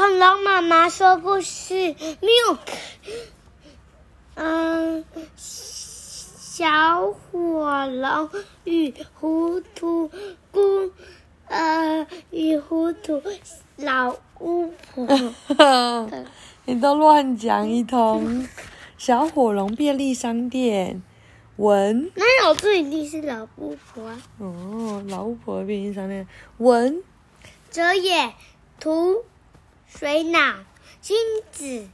恐龙妈妈说故事，Milk。嗯，小火龙与糊涂姑，呃，与糊涂老巫婆。你都乱讲一通。小火龙便利商店，文。那有这一定是老巫婆啊。哦，老巫婆便利商店，文。哲也，图，水脑，金子，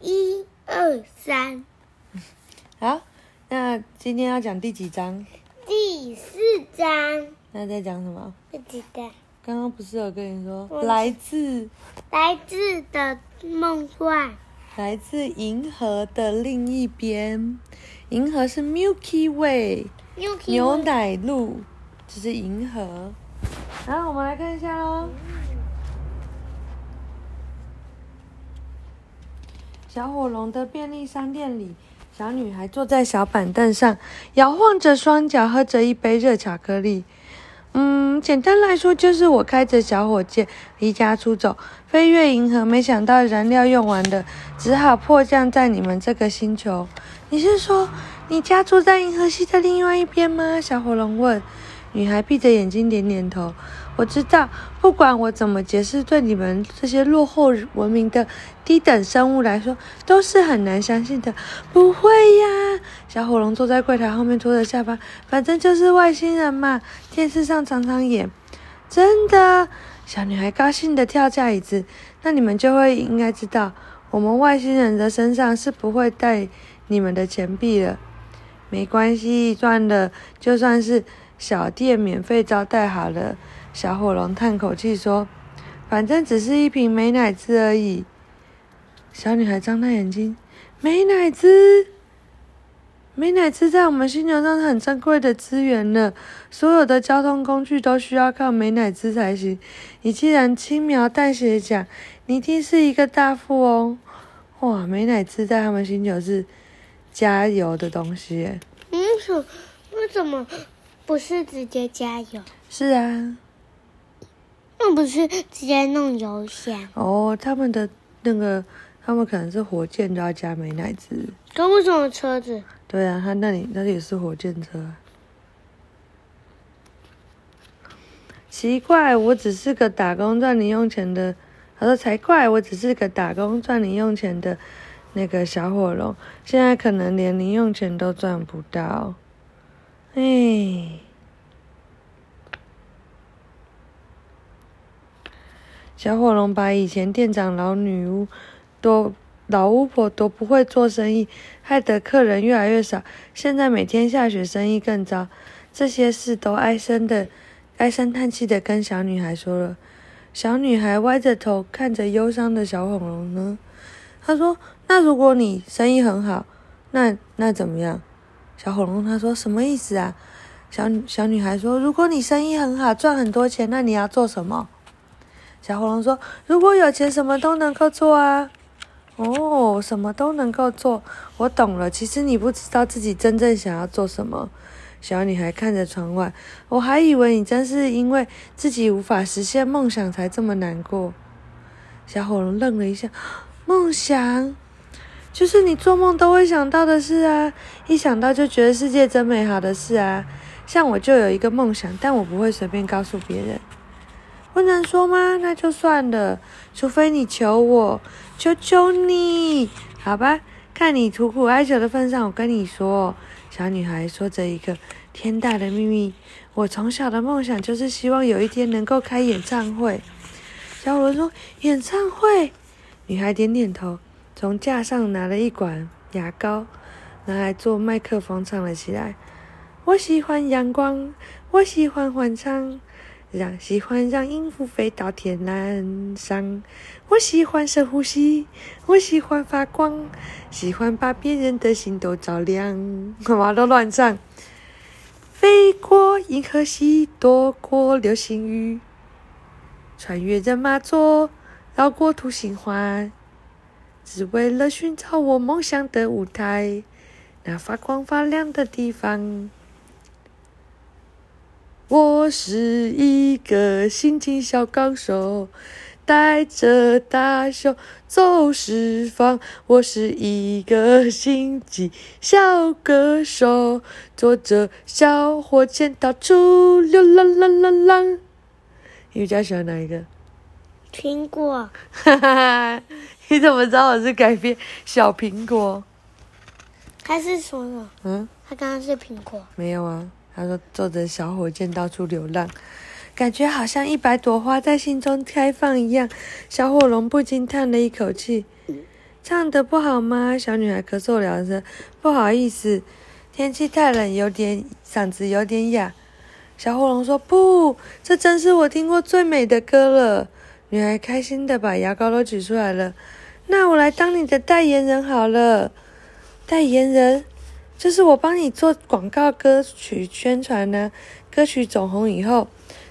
一二三。好，那今天要讲第几章？第四章。那在讲什么？不知道。刚刚不是有跟你说，来自来自的梦幻，来自银河的另一边。银河是 Milky Way，牛奶路，这是银河。好，我们来看一下喽。小火龙的便利商店里。小女孩坐在小板凳上，摇晃着双脚，喝着一杯热巧克力。嗯，简单来说，就是我开着小火箭离家出走，飞越银河。没想到燃料用完了，只好迫降在你们这个星球。你是说，你家住在银河系的另外一边吗？小火龙问。女孩闭着眼睛点点头。我知道，不管我怎么解释，对你们这些落后文明的低等生物来说，都是很难相信的。不会呀，小火龙坐在柜台后面拖着下巴，反正就是外星人嘛，电视上常常演。真的，小女孩高兴地跳下椅子。那你们就会应该知道，我们外星人的身上是不会带你们的钱币的。没关系，赚了就算是小店免费招待好了。小火龙叹口气说：“反正只是一瓶美乃滋而已。”小女孩张大眼睛：“美乃滋？美乃滋在我们星球上是很珍贵的资源呢，所有的交通工具都需要靠美乃滋才行。你既然轻描淡写讲，你一定是一个大富翁。哇，美乃滋在他们星球是加油的东西耶。嗯，为什么不是直接加油？是啊。”那不是直接弄油箱哦？他们的那个，他们可能是火箭都要加美乃滋。跟为什么车子？对啊，他那里那里也是火箭车。奇怪，我只是个打工赚零用钱的。他说才怪，我只是个打工赚零用钱的那个小火龙，现在可能连零用钱都赚不到。哎。小火龙把以前店长老女巫都老巫婆都不会做生意，害得客人越来越少。现在每天下雪，生意更糟。这些事都唉声的唉声叹气的跟小女孩说了。小女孩歪着头看着忧伤的小火龙呢，她说：“那如果你生意很好，那那怎么样？”小火龙他说：“什么意思啊？”小小女孩说：“如果你生意很好，赚很多钱，那你要做什么？”小火龙说：“如果有钱，什么都能够做啊！”哦，什么都能够做，我懂了。其实你不知道自己真正想要做什么。小女孩看着窗外，我还以为你真是因为自己无法实现梦想才这么难过。小火龙愣了一下，梦想就是你做梦都会想到的事啊！一想到就觉得世界真美好的事啊！像我就有一个梦想，但我不会随便告诉别人。不能说吗？那就算了，除非你求我，求求你，好吧？看你苦苦哀求的份上，我跟你说，小女孩说着一个天大的秘密。我从小的梦想就是希望有一天能够开演唱会。小火龙说：“演唱会。”女孩点点头，从架上拿了一管牙膏，拿来做麦克风唱了起来。我喜欢阳光，我喜欢欢唱。让喜欢让音符飞到天蓝上，我喜欢深呼吸，我喜欢发光，喜欢把别人的心都照亮。干嘛都乱唱？飞过银河系，躲过流星雨，穿越人马座，绕过土星环，只为了寻找我梦想的舞台，那发光发亮的地方。我是一个心情小高手，带着大熊走四方。我是一个心机小歌手，坐着小火箭到处流浪浪浪浪。你比较喜欢哪一个？苹果。哈哈哈！你怎么知道我是改编小苹果？他是说的。嗯。他刚刚是苹果。没有啊。他说：“坐着小火箭到处流浪，感觉好像一百朵花在心中开放一样。”小火龙不禁叹了一口气：“唱得不好吗？”小女孩咳嗽两声：“不好意思，天气太冷，有点嗓子有点哑。”小火龙说：“不，这真是我听过最美的歌了。”女孩开心地把牙膏都取出来了。那我来当你的代言人好了，代言人。就是我帮你做广告歌曲宣传呢。歌曲走红以后，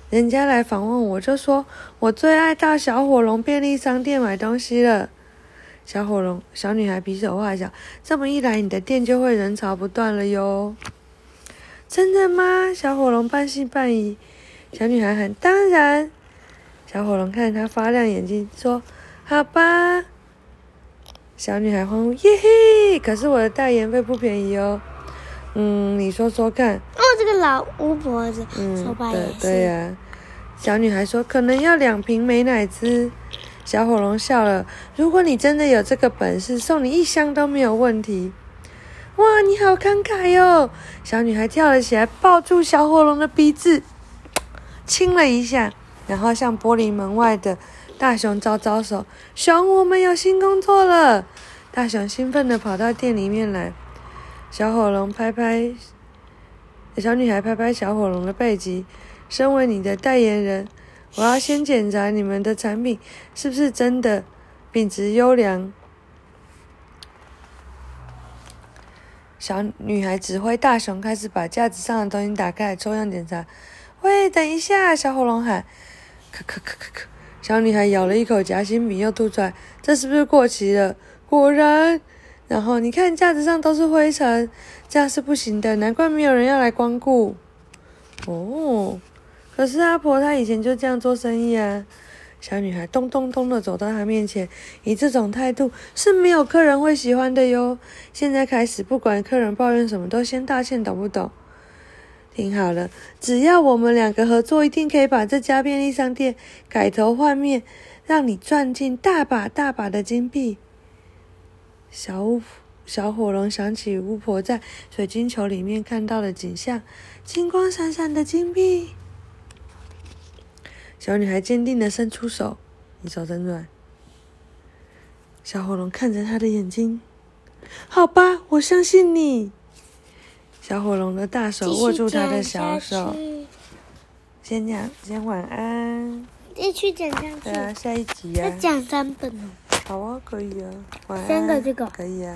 人家来访问我，就说我最爱到小火龙便利商店买东西了。小火龙小女孩比手画脚，这么一来，你的店就会人潮不断了哟。真的吗？小火龙半信半疑。小女孩喊：当然。小火龙看着她发亮眼睛，说：好吧。小女孩欢呼耶嘿！可是我的代言费不便宜哦。嗯，你说说看。哦，这个老巫婆子，嗯，对对呀、啊。小女孩说：“可能要两瓶美乃滋。”小火龙笑了：“如果你真的有这个本事，送你一箱都没有问题。”哇，你好慷慨哟！小女孩跳了起来，抱住小火龙的鼻子，亲了一下，然后向玻璃门外的。大熊招招手，熊，我们有新工作了。大熊兴奋地跑到店里面来。小火龙拍拍，小女孩拍拍小火龙的背脊。身为你的代言人，我要先检查你们的产品是不是真的品质优良。小女孩指挥大熊开始把架子上的东西打开，抽样检查。喂，等一下！小火龙喊。咳咳咳咳咳。小女孩咬了一口夹心饼，又吐出来。这是不是过期了？果然。然后你看架子上都是灰尘，这样是不行的。难怪没有人要来光顾。哦，可是阿婆她以前就这样做生意啊。小女孩咚咚咚的走到她面前，以这种态度是没有客人会喜欢的哟。现在开始，不管客人抱怨什么，都先道歉，懂不懂？听好了，只要我们两个合作，一定可以把这家便利商店改头换面，让你赚进大把大把的金币。小巫小火龙想起巫婆在水晶球里面看到的景象，金光闪闪的金币。小女孩坚定的伸出手，你手真软。小火龙看着她的眼睛，好吧，我相信你。小火龙的大手握住他的小手，先讲，先晚安。继续讲下去。对啊，下一集啊。再讲三本哦。好啊，可以啊。晚安。三个这个。可以啊。